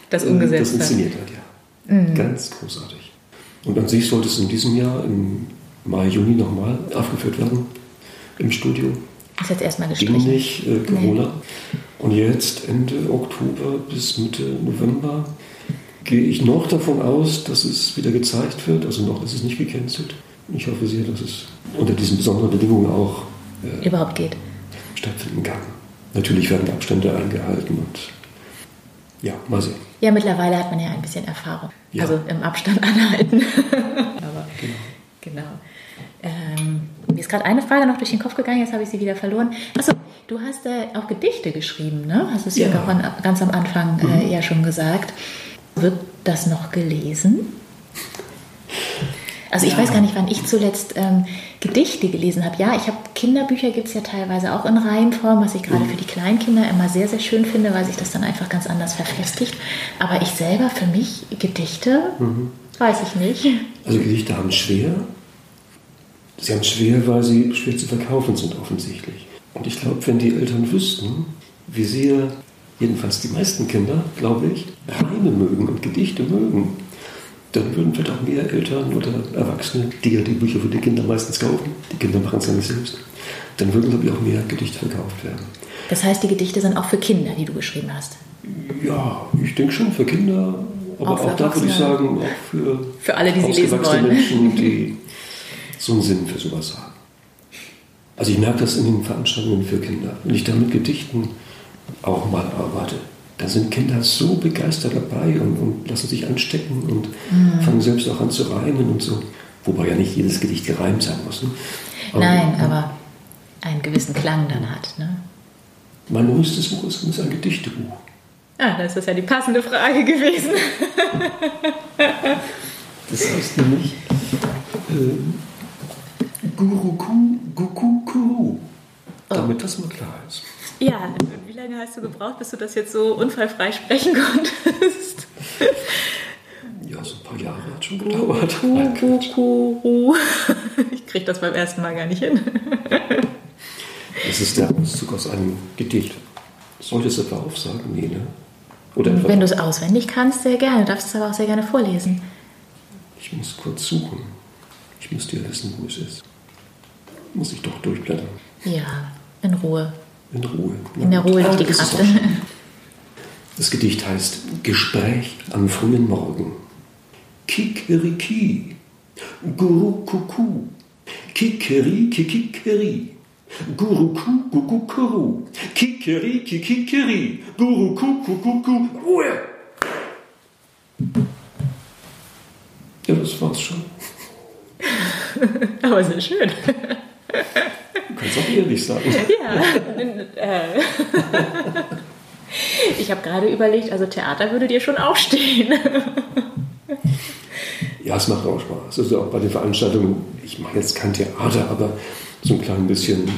das umgesetzt das inszeniert hat. Ja. Mhm. Ganz großartig. Und an sich sollte es in diesem Jahr, im Mai, Juni nochmal aufgeführt werden im Studio. Ist jetzt erstmal gestrichen. Ging nicht, äh, Corona. Nee. Und jetzt Ende Oktober bis Mitte November gehe ich noch davon aus, dass es wieder gezeigt wird. Also noch ist es nicht gecancelt. Ich hoffe sehr, dass es unter diesen besonderen Bedingungen auch äh, überhaupt geht. Stattfinden kann. Natürlich werden Abstände eingehalten und ja, mal sehen. Ja, mittlerweile hat man ja ein bisschen Erfahrung. Ja. Also im Abstand anhalten. Aber genau. genau. Ähm, mir ist gerade eine Frage noch durch den Kopf gegangen, jetzt habe ich sie wieder verloren. Achso, du hast äh, auch Gedichte geschrieben, ne? Hast du es ja, ja ganz am Anfang äh, mhm. ja schon gesagt. Wird das noch gelesen? Also ich ja. weiß gar nicht, wann ich zuletzt ähm, Gedichte gelesen habe. Ja, ich habe Kinderbücher, gibt es ja teilweise auch in Reihenform, was ich gerade mhm. für die Kleinkinder immer sehr, sehr schön finde, weil sich das dann einfach ganz anders verfestigt. Aber ich selber, für mich, Gedichte, mhm. weiß ich nicht. Also Gedichte haben schwer, Sie haben schwer, weil sie schwer zu verkaufen sind offensichtlich. Und ich glaube, wenn die Eltern wüssten, wie sehr, jedenfalls die meisten Kinder, glaube ich, Reime mögen und Gedichte mögen, dann würden vielleicht auch mehr Eltern oder Erwachsene, die ja die Bücher für die Kinder meistens kaufen, die Kinder machen es ja nicht selbst, dann würden, glaube ich, auch mehr Gedichte verkauft werden. Das heißt, die Gedichte sind auch für Kinder, die du geschrieben hast? Ja, ich denke schon für Kinder, aber auch, auch da würde ich sagen, auch für, für alle, die sie lesen wollen. Menschen, die so einen Sinn für sowas haben. Also ich merke das in den Veranstaltungen für Kinder. Wenn ich da mit Gedichten auch mal arbeite, da sind Kinder so begeistert dabei und, und lassen sich anstecken und mhm. fangen selbst auch an zu reimen und so. Wobei ja nicht jedes Gedicht gereimt sein muss. Ne? Aber, Nein, aber einen gewissen Klang dann hat. Ne? Mein neuestes Buch ist ein Gedichtebuch. Ah, das ist ja die passende Frage gewesen. das heißt nämlich, äh, Guruku, Gukukuru. Damit das mal klar ist. Ja, wie lange hast du gebraucht, bis du das jetzt so unfallfrei sprechen konntest? Ja, so ein paar Jahre hat schon gedauert. Gukukuru. Ich kriege das beim ersten Mal gar nicht hin. Das ist der Auszug aus einem Gedicht. Soll ich das etwa aufsagen? Nee, ne? Oder Wenn du es auswendig kannst, sehr gerne. Du darfst es aber auch sehr gerne vorlesen. Ich muss kurz suchen. Ich muss dir wissen, wo es ist muss ich doch durchblättern. Ja, in Ruhe. In Ruhe. Ja. In der Ruhe liegt die Kraft. Das Gedicht heißt Gespräch am frühen Morgen. Kikeriki, Guru Kuku, Kikeri, Kikikeri, Guru Kuku, Kuru, Kikeri, Kikikeri, Guru Kuku, Ruhe! Ja, das war's schon. Aber sehr schön. Du kannst auch ehrlich sagen. Ja. Äh. ich habe gerade überlegt, also Theater würde dir schon auch stehen. Ja, es macht auch Spaß. Also auch bei den Veranstaltungen, ich mache jetzt kein Theater, aber so ein klein bisschen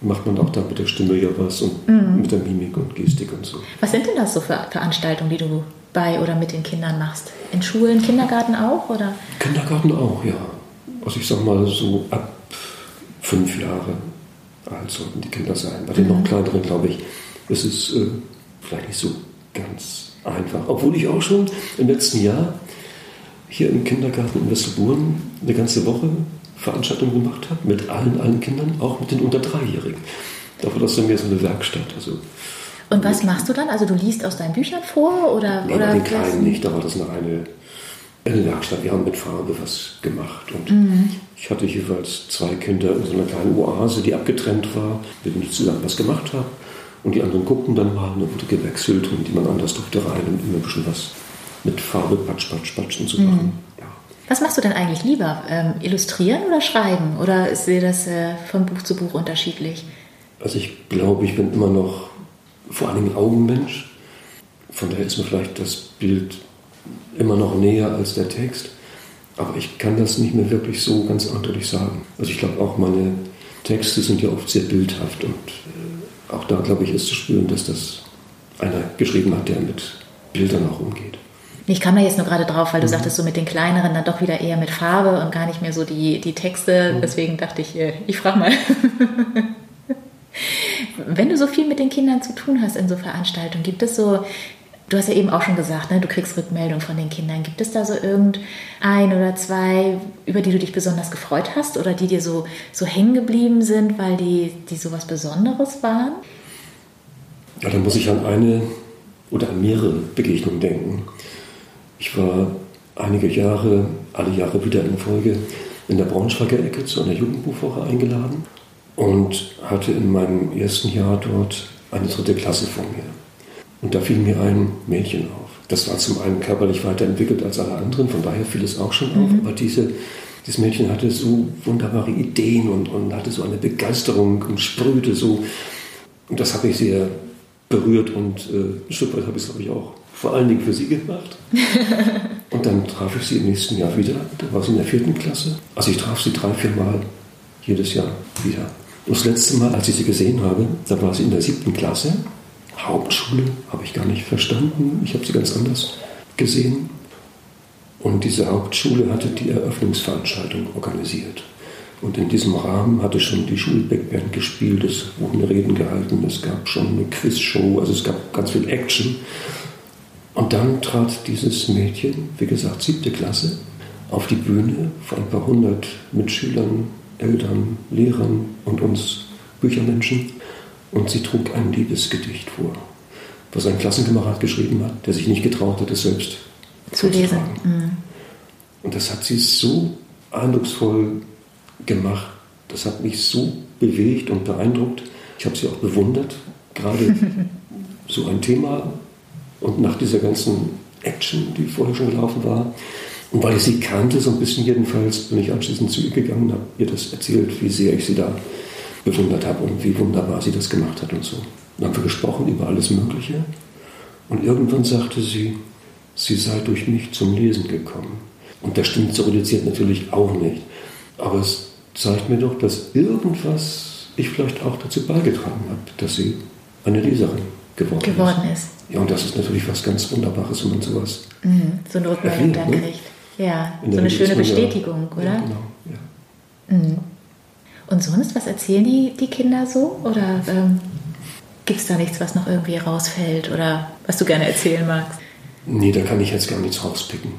macht man auch da mit der Stimme ja was und mhm. mit der Mimik und Gestik und so. Was sind denn das so für Veranstaltungen, die du bei oder mit den Kindern machst? In Schulen, Kindergarten auch? Oder? Kindergarten auch, ja. Also ich sag mal so ab fünf Jahre alt sollten die Kinder sein. Bei den noch kleineren, glaube ich, ist es äh, vielleicht nicht so ganz einfach. Obwohl ich auch schon im letzten Jahr hier im Kindergarten in Westerburen eine ganze Woche Veranstaltung gemacht habe mit allen, allen Kindern, auch mit den unter Dreijährigen. Da war das dann mehr so eine Werkstatt. Also, und was machst du dann? Also du liest aus deinen Büchern vor oder? Nee, oder bei den Kleinen nicht, da war das eine Werkstatt. Wir haben mit Farbe was gemacht. Und mhm. ich hatte jeweils zwei Kinder in so einer kleinen Oase, die abgetrennt war, mit denen ich zusammen was gemacht habe. Und die anderen guckten dann mal und dann wurde gewechselt und jemand anders durfte rein und immer ein bisschen was mit Farbe patsch, patsch, patschen zu machen. Mhm. Ja. Was machst du denn eigentlich lieber? Ähm, illustrieren oder schreiben? Oder ist dir das äh, von Buch zu Buch unterschiedlich? Also ich glaube, ich bin immer noch vor allem Augenmensch. Von daher ist mir vielleicht das Bild immer noch näher als der Text. Aber ich kann das nicht mehr wirklich so ganz eindeutig sagen. Also ich glaube auch meine Texte sind ja oft sehr bildhaft und äh, auch da glaube ich ist zu spüren, dass das einer geschrieben hat, der mit Bildern auch umgeht. Ich kam da jetzt nur gerade drauf, weil du mhm. sagtest, so mit den kleineren dann doch wieder eher mit Farbe und gar nicht mehr so die, die Texte. Mhm. Deswegen dachte ich, äh, ich frage mal. Wenn du so viel mit den Kindern zu tun hast in so Veranstaltungen, gibt es so Du hast ja eben auch schon gesagt, ne, du kriegst Rückmeldung von den Kindern. Gibt es da so irgendein oder zwei, über die du dich besonders gefreut hast oder die dir so, so hängen geblieben sind, weil die, die so was Besonderes waren? Ja, da muss ich an eine oder an mehrere Begegnungen denken. Ich war einige Jahre, alle Jahre wieder in Folge in der Braunschweiger Ecke zu einer Jugendbuchwoche eingeladen und hatte in meinem ersten Jahr dort eine dritte Klasse vor mir. Und da fiel mir ein Mädchen auf. Das war zum einen körperlich weiterentwickelt als alle anderen, von daher fiel es auch schon auf. Mhm. Aber diese, dieses Mädchen hatte so wunderbare Ideen und, und hatte so eine Begeisterung und sprühte so. Und das habe ich sehr berührt und äh, ein Stück weit habe ich es, glaube ich, auch vor allen Dingen für sie gemacht. und dann traf ich sie im nächsten Jahr wieder. Da war sie in der vierten Klasse. Also ich traf sie drei, vier Mal jedes Jahr wieder. Und das letzte Mal, als ich sie gesehen habe, da war sie in der siebten Klasse. Hauptschule habe ich gar nicht verstanden. Ich habe sie ganz anders gesehen. Und diese Hauptschule hatte die Eröffnungsveranstaltung organisiert. Und in diesem Rahmen hatte schon die Schulbackband gespielt, es wurden Reden gehalten, es gab schon eine Quizshow, also es gab ganz viel Action. Und dann trat dieses Mädchen, wie gesagt, siebte Klasse, auf die Bühne vor ein paar hundert Mitschülern, Eltern, Lehrern und uns Büchermenschen und sie trug ein Liebesgedicht vor, was ein Klassenkamerad geschrieben hat, der sich nicht getraut hat, es selbst zu lesen. Mhm. Und das hat sie so eindrucksvoll gemacht, das hat mich so bewegt und beeindruckt. Ich habe sie auch bewundert, gerade so ein Thema und nach dieser ganzen Action, die vorher schon gelaufen war. Und weil ich sie kannte, so ein bisschen jedenfalls, bin ich anschließend zu ihr gegangen und habe ihr das erzählt, wie sehr ich sie da bewundert habe und wie wunderbar sie das gemacht hat und so. Dann haben wir gesprochen über alles Mögliche und irgendwann sagte sie, sie sei durch mich zum Lesen gekommen. Und das stimmt so reduziert natürlich auch nicht. Aber es zeigt mir doch, dass irgendwas ich vielleicht auch dazu beigetragen habe, dass sie eine Leserin geworden, geworden ist. ist. Ja, und das ist natürlich was ganz Wunderbares, wenn man sowas. Mhm, so eine Rückmeldung dann ne? kriegt. Ja, so eine schöne Bestätigung, ja, oder? Ja, genau. Ja. Mhm. Und sonst, was erzählen die, die Kinder so? Oder ähm, gibt es da nichts, was noch irgendwie rausfällt oder was du gerne erzählen magst? Nee, da kann ich jetzt gar nichts rauspicken.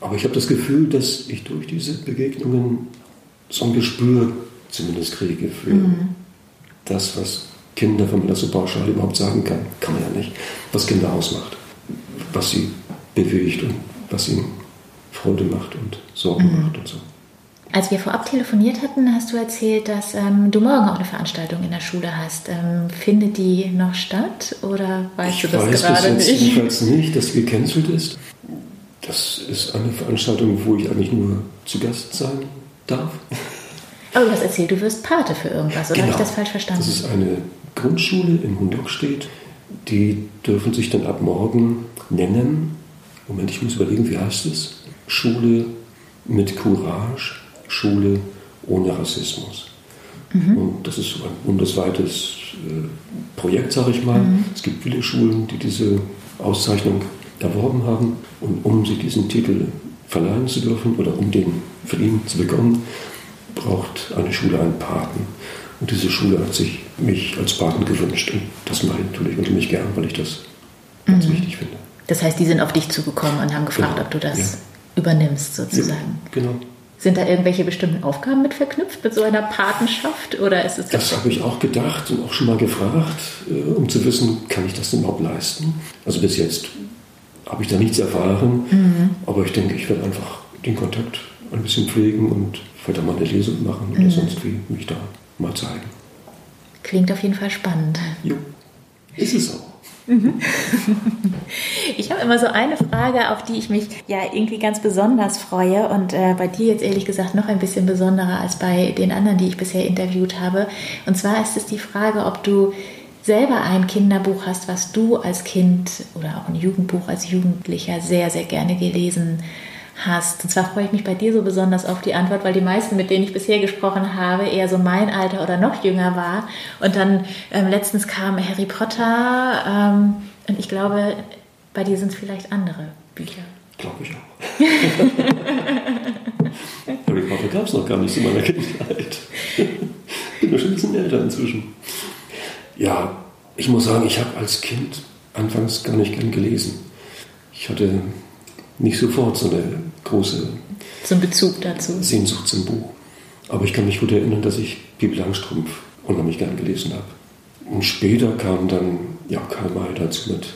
Aber ich habe das Gefühl, dass ich durch diese Begegnungen so ein Gespür zumindest kriege für mhm. das, was Kinder, wenn man das so pauschal überhaupt sagen kann, kann man ja nicht, was Kinder ausmacht, was sie bewegt und was ihnen Freude macht und Sorgen mhm. macht und so. Als wir vorab telefoniert hatten, hast du erzählt, dass ähm, du morgen auch eine Veranstaltung in der Schule hast. Ähm, findet die noch statt oder weißt ich du das weiß gerade bis jetzt nicht? jedenfalls nicht, dass die gecancelt ist. Das ist eine Veranstaltung, wo ich eigentlich nur zu Gast sein darf. Aber du hast erzählt, du wirst Pate für irgendwas, oder genau. habe ich das falsch verstanden? Das ist eine Grundschule in Hundockstedt. Die dürfen sich dann ab morgen nennen. Moment, ich muss überlegen, wie heißt es? Schule mit Courage Schule ohne Rassismus. Mhm. Und das ist so ein bundesweites äh, Projekt, sage ich mal. Mhm. Es gibt viele Schulen, die diese Auszeichnung erworben haben. Und um sie diesen Titel verleihen zu dürfen oder um den verliehen zu bekommen, braucht eine Schule einen Paten. Und diese Schule hat sich mich als Paten gewünscht. Und das mache ich natürlich unheimlich gern, weil ich das ganz mhm. wichtig finde. Das heißt, die sind auf dich zugekommen und haben gefragt, genau. ob du das ja. übernimmst, sozusagen. Ja, genau. Sind da irgendwelche bestimmten Aufgaben mit verknüpft mit so einer Patenschaft? Oder ist es das habe ich auch gedacht und auch schon mal gefragt, äh, um zu wissen, kann ich das denn überhaupt leisten? Also bis jetzt habe ich da nichts erfahren. Mhm. Aber ich denke, ich werde einfach den Kontakt ein bisschen pflegen und vielleicht auch mal eine Lesung machen oder Mhm. sonst wie mich da mal zeigen. Klingt auf jeden Fall spannend. Jo, ist es auch. Ich habe immer so eine Frage, auf die ich mich ja irgendwie ganz besonders freue und äh, bei dir jetzt ehrlich gesagt noch ein bisschen besonderer als bei den anderen, die ich bisher interviewt habe. Und zwar ist es die Frage, ob du selber ein Kinderbuch hast, was du als Kind oder auch ein Jugendbuch als Jugendlicher sehr, sehr gerne gelesen hast. Und zwar freue ich mich bei dir so besonders auf die Antwort, weil die meisten, mit denen ich bisher gesprochen habe, eher so mein Alter oder noch jünger war. Und dann ähm, letztens kam Harry Potter ähm, und ich glaube, bei dir sind es vielleicht andere Bücher. Glaube ich auch. Harry Potter gab es noch gar nicht in meiner Kindheit. Bin doch schon ein bisschen älter inzwischen. Ja, ich muss sagen, ich habe als Kind anfangs gar nicht gern gelesen. Ich hatte nicht sofort so eine große So ein Bezug dazu. Sehnsucht zum Buch. Aber ich kann mich gut erinnern, dass ich Pippi Langstrumpf unheimlich gern gelesen habe. Und später kam dann ja, Karl May dazu mit.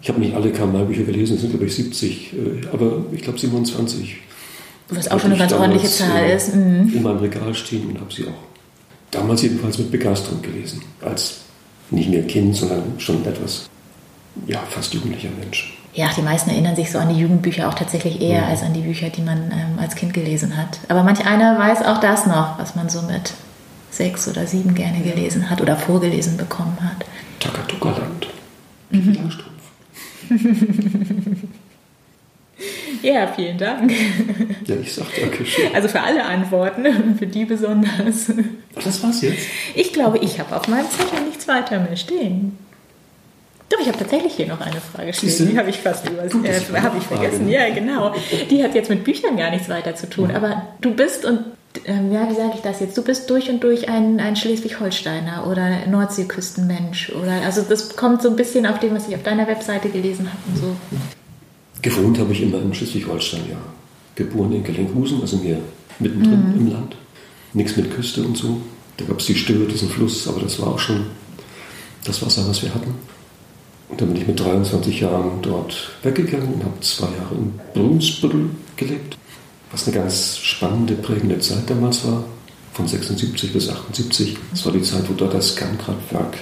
Ich habe nicht alle Karl May-Bücher gelesen, es sind glaube ich 70, äh, aber ich glaube 27. Was auch schon eine ganz ordentliche Zahl äh, ist. Mhm. In meinem Regal stehen und habe sie auch damals jedenfalls mit Begeisterung gelesen. Als nicht mehr Kind, sondern schon etwas, ja, fast jugendlicher Mensch. Ja, die meisten erinnern sich so an die Jugendbücher auch tatsächlich eher Mhm. als an die Bücher, die man ähm, als Kind gelesen hat. Aber manch einer weiß auch das noch, was man so mit sechs oder sieben gerne gelesen hat oder vorgelesen bekommen hat. Takatuka-Land. Mhm. Ja, vielen Dank. Ja, ich sag Dankeschön. Also für alle Antworten und für die besonders. Das war's jetzt? Ich glaube, ich habe auf meinem Zettel nichts weiter mehr stehen. Doch, ich habe tatsächlich hier noch eine Frage stehen. Die habe ich fast über, Gut, dass äh, habe ich vergessen. Ja, genau. Die hat jetzt mit Büchern gar nichts weiter zu tun. Aber du bist und ähm, ja, wie sage ich das jetzt? Du bist durch und durch ein, ein Schleswig-Holsteiner oder Nordseeküstenmensch oder also das kommt so ein bisschen auf dem, was ich auf deiner Webseite gelesen habe und so. Gewohnt habe ich immer in Schleswig-Holstein, ja. Geboren in Gellinkhusen, also hier mittendrin im Land. Nichts mit Küste und so. Da gab es die Stille, diesen Fluss, aber das war auch schon das Wasser, was wir hatten. Und dann bin ich mit 23 Jahren dort weggegangen und habe zwei Jahre in Brunsbüttel gelebt, was eine ganz spannende, prägende Zeit damals war, von 76 bis 78. Das war die Zeit, wo dort das Kernkraftwerk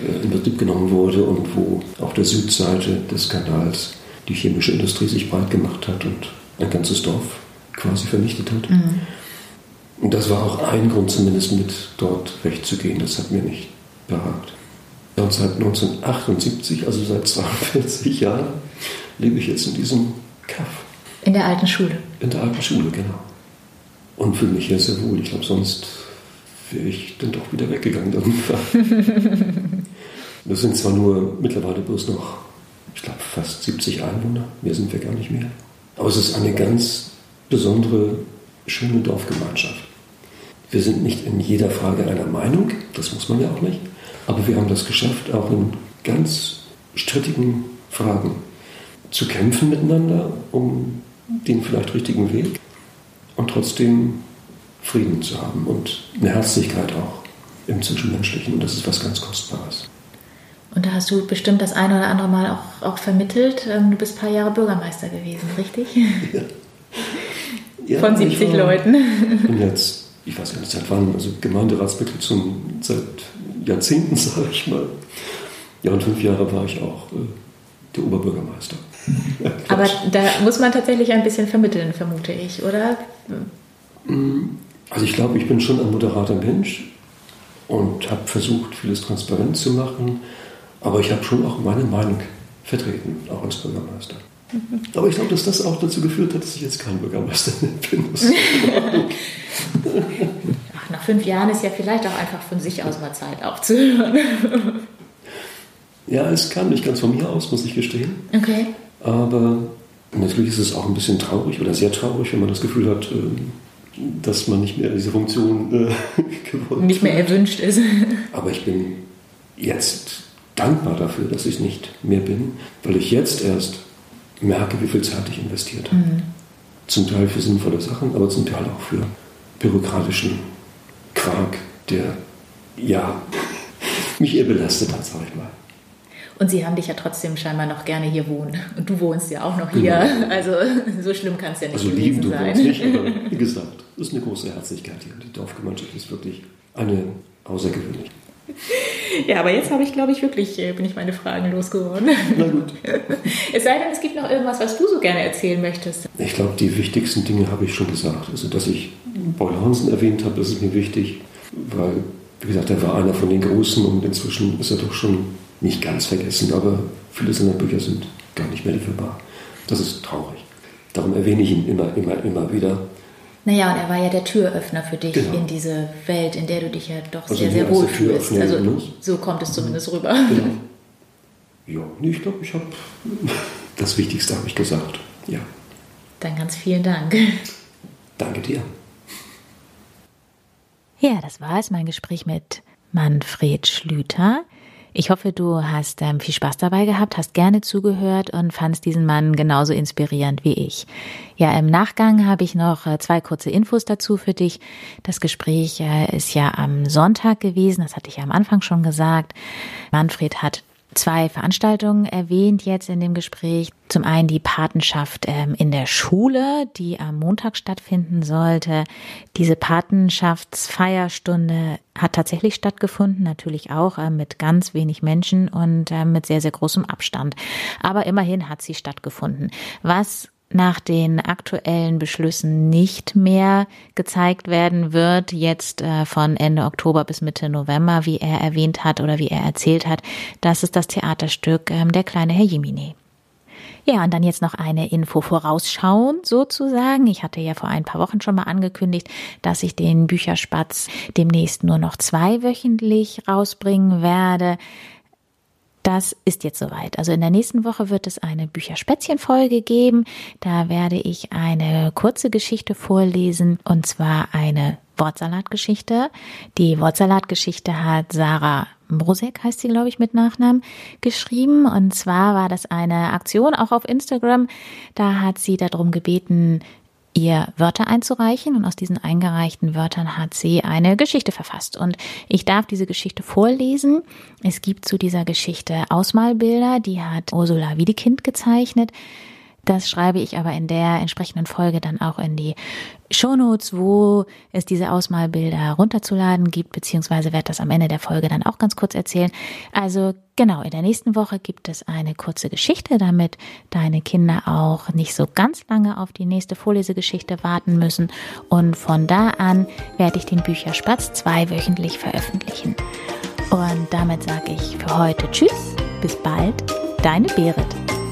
äh, in Betrieb genommen wurde und wo auf der Südseite des Kanals die chemische Industrie sich breit gemacht hat und ein ganzes Dorf quasi vernichtet hat. Und das war auch ein Grund zumindest mit dort wegzugehen. Das hat mir nicht behagt. Und seit 1978, also seit 42 Jahren, lebe ich jetzt in diesem Kaff, In der alten Schule. in der alten Schule, genau. Und fühle mich hier sehr wohl. Ich glaube, sonst wäre ich dann doch wieder weggegangen. Das sind zwar nur mittlerweile bloß noch, ich glaube, fast 70 Einwohner. Mehr sind wir gar nicht mehr. Aber es ist eine ganz besondere, schöne Dorfgemeinschaft. Wir sind nicht in jeder Frage einer Meinung, das muss man ja auch nicht. Aber wir haben das geschafft, auch in ganz strittigen Fragen zu kämpfen miteinander, um den vielleicht richtigen Weg und trotzdem Frieden zu haben und eine Herzlichkeit auch im Zwischenmenschlichen. Und das ist was ganz Kostbares. Und da hast du bestimmt das eine oder andere Mal auch, auch vermittelt. Ähm, Du bist ein paar Jahre Bürgermeister gewesen, richtig? Ja, Von ich 70 war- Leuten. bin jetzt, ich weiß gar nicht seit wann, also Gemeinderatsmitglied schon seit Jahrzehnten, sage ich mal. Ja, und fünf Jahre war ich auch äh, der Oberbürgermeister. Aber da muss man tatsächlich ein bisschen vermitteln, vermute ich, oder? Also ich glaube, ich bin schon ein moderater Mensch und habe versucht, vieles transparent zu machen, aber ich habe schon auch meine Meinung vertreten, auch als Bürgermeister. Aber ich glaube, dass das auch dazu geführt hat, dass ich jetzt kein Bürgermeister mehr bin. Ach, nach fünf Jahren ist ja vielleicht auch einfach von sich aus mal Zeit aufzuhören. ja, es kam nicht ganz von mir aus, muss ich gestehen. Okay. Aber natürlich ist es auch ein bisschen traurig oder sehr traurig, wenn man das Gefühl hat, ähm, dass man nicht mehr diese Funktion äh, gewollt Nicht mehr erwünscht ist. Aber ich bin jetzt dankbar dafür, dass ich nicht mehr bin, weil ich jetzt erst merke, wie viel Zeit ich investiert habe. Zum Teil für sinnvolle Sachen, aber zum Teil auch für bürokratischen Quark, der ja mich eher belastet hat, sag ich mal. Und sie haben dich ja trotzdem scheinbar noch gerne hier wohnen. Und du wohnst ja auch noch hier. Genau. Also so schlimm kann es ja nicht also gewesen lieben sein. Nicht, aber wie gesagt, es ist eine große Herzlichkeit hier. Die Dorfgemeinschaft ist wirklich eine außergewöhnliche. Ja, aber jetzt habe ich, glaube ich, wirklich, äh, bin ich meine Fragen losgeworden. Na gut. Es sei denn, es gibt noch irgendwas, was du so gerne erzählen möchtest. Ich glaube, die wichtigsten Dinge habe ich schon gesagt. Also, dass ich Paul Hansen erwähnt habe, das ist mir wichtig, weil, wie gesagt, er war einer von den Großen und inzwischen ist er doch schon nicht ganz vergessen, aber viele seiner Bücher sind gar nicht mehr lieferbar. Das ist traurig. Darum erwähne ich ihn immer, immer, immer wieder. Naja, und er war ja der Türöffner für dich genau. in diese Welt, in der du dich ja doch also sehr, sehr wohl fühlst. Also ne? so kommt es zumindest rüber. Genau. Ja, nee, ich glaube, ich habe das Wichtigste habe ich gesagt. Ja. Dann ganz vielen Dank. Danke dir. Ja, das war es, mein Gespräch mit Manfred Schlüter. Ich hoffe, du hast ähm, viel Spaß dabei gehabt, hast gerne zugehört und fandst diesen Mann genauso inspirierend wie ich. Ja, im Nachgang habe ich noch äh, zwei kurze Infos dazu für dich. Das Gespräch äh, ist ja am Sonntag gewesen, das hatte ich ja am Anfang schon gesagt. Manfred hat zwei Veranstaltungen erwähnt jetzt in dem Gespräch. Zum einen die Patenschaft ähm, in der Schule, die am Montag stattfinden sollte. Diese Patenschaftsfeierstunde hat tatsächlich stattgefunden, natürlich auch äh, mit ganz wenig Menschen und äh, mit sehr, sehr großem Abstand. Aber immerhin hat sie stattgefunden. Was nach den aktuellen Beschlüssen nicht mehr gezeigt werden wird, jetzt äh, von Ende Oktober bis Mitte November, wie er erwähnt hat oder wie er erzählt hat. Das ist das Theaterstück ähm, Der kleine Herr Jimine. Ja, und dann jetzt noch eine Info vorausschauend sozusagen. Ich hatte ja vor ein paar Wochen schon mal angekündigt, dass ich den Bücherspatz demnächst nur noch zweiwöchentlich rausbringen werde. Das ist jetzt soweit. Also in der nächsten Woche wird es eine Bücherspätzchen-Folge geben. Da werde ich eine kurze Geschichte vorlesen und zwar eine Wortsalatgeschichte. Die Wortsalatgeschichte hat Sarah Brosek heißt sie, glaube ich, mit Nachnamen, geschrieben. Und zwar war das eine Aktion auch auf Instagram. Da hat sie darum gebeten, ihr Wörter einzureichen und aus diesen eingereichten Wörtern hat sie eine Geschichte verfasst und ich darf diese Geschichte vorlesen. Es gibt zu dieser Geschichte Ausmalbilder, die hat Ursula Wiedekind gezeichnet. Das schreibe ich aber in der entsprechenden Folge dann auch in die Shownotes, wo es diese Ausmalbilder runterzuladen gibt, beziehungsweise werde das am Ende der Folge dann auch ganz kurz erzählen. Also genau, in der nächsten Woche gibt es eine kurze Geschichte, damit deine Kinder auch nicht so ganz lange auf die nächste Vorlesegeschichte warten müssen. Und von da an werde ich den Bücherspatz zweiwöchentlich veröffentlichen. Und damit sage ich für heute Tschüss, bis bald, deine Berit.